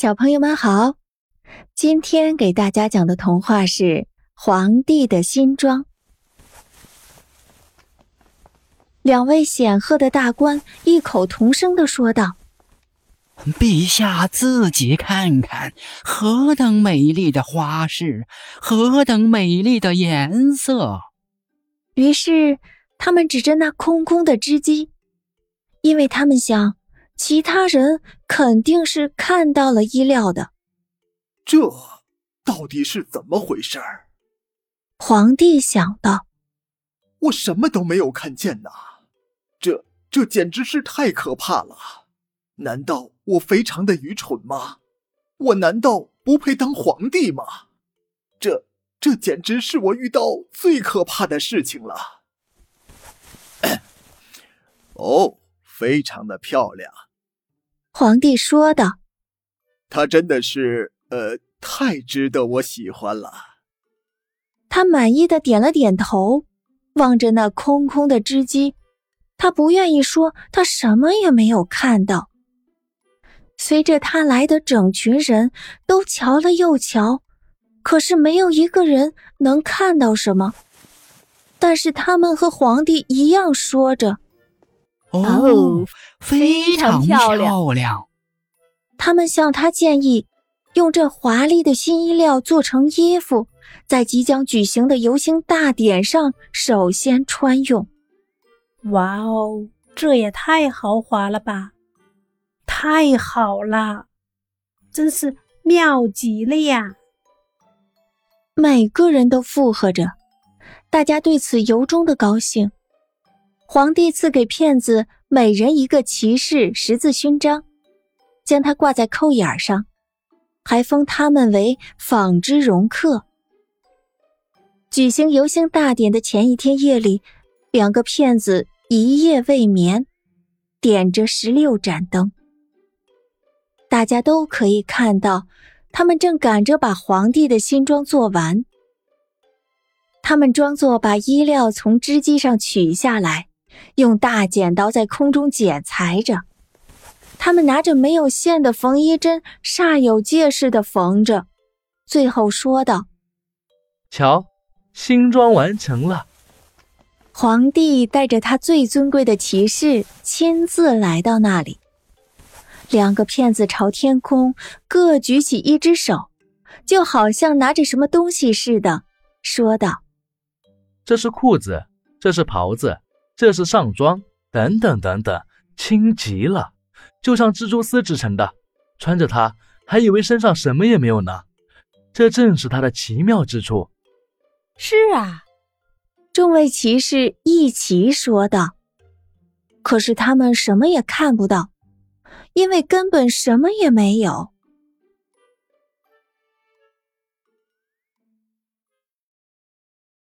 小朋友们好，今天给大家讲的童话是《皇帝的新装》。两位显赫的大官异口同声的说道：“陛下自己看看，何等美丽的花式，何等美丽的颜色！”于是他们指着那空空的织机，因为他们想。其他人肯定是看到了衣料的，这到底是怎么回事儿？皇帝想到：“我什么都没有看见呐，这这简直是太可怕了！难道我非常的愚蠢吗？我难道不配当皇帝吗？这这简直是我遇到最可怕的事情了！”哦，非常的漂亮。皇帝说道：“他真的是，呃，太值得我喜欢了。”他满意的点了点头，望着那空空的织机，他不愿意说他什么也没有看到。随着他来的整群人都瞧了又瞧，可是没有一个人能看到什么。但是他们和皇帝一样说着。哦，非常漂亮。他们向他建议，用这华丽的新衣料做成衣服，在即将举行的游行大典上首先穿用。哇哦，这也太豪华了吧！太好了，真是妙极了呀！每个人都附和着，大家对此由衷的高兴。皇帝赐给骗子每人一个骑士十字勋章，将它挂在扣眼上，还封他们为纺织容客。举行游行大典的前一天夜里，两个骗子一夜未眠，点着十六盏灯。大家都可以看到，他们正赶着把皇帝的新装做完。他们装作把衣料从织机上取下来。用大剪刀在空中剪裁着，他们拿着没有线的缝衣针，煞有介事的缝着，最后说道：“瞧，新装完成了。”皇帝带着他最尊贵的骑士亲自来到那里。两个骗子朝天空各举起一只手，就好像拿着什么东西似的，说道：“这是裤子，这是袍子。”这是上装，等等等等，轻极了，就像蜘蛛丝织成的。穿着它，还以为身上什么也没有呢。这正是它的奇妙之处。是啊，众位骑士一齐说道。可是他们什么也看不到，因为根本什么也没有。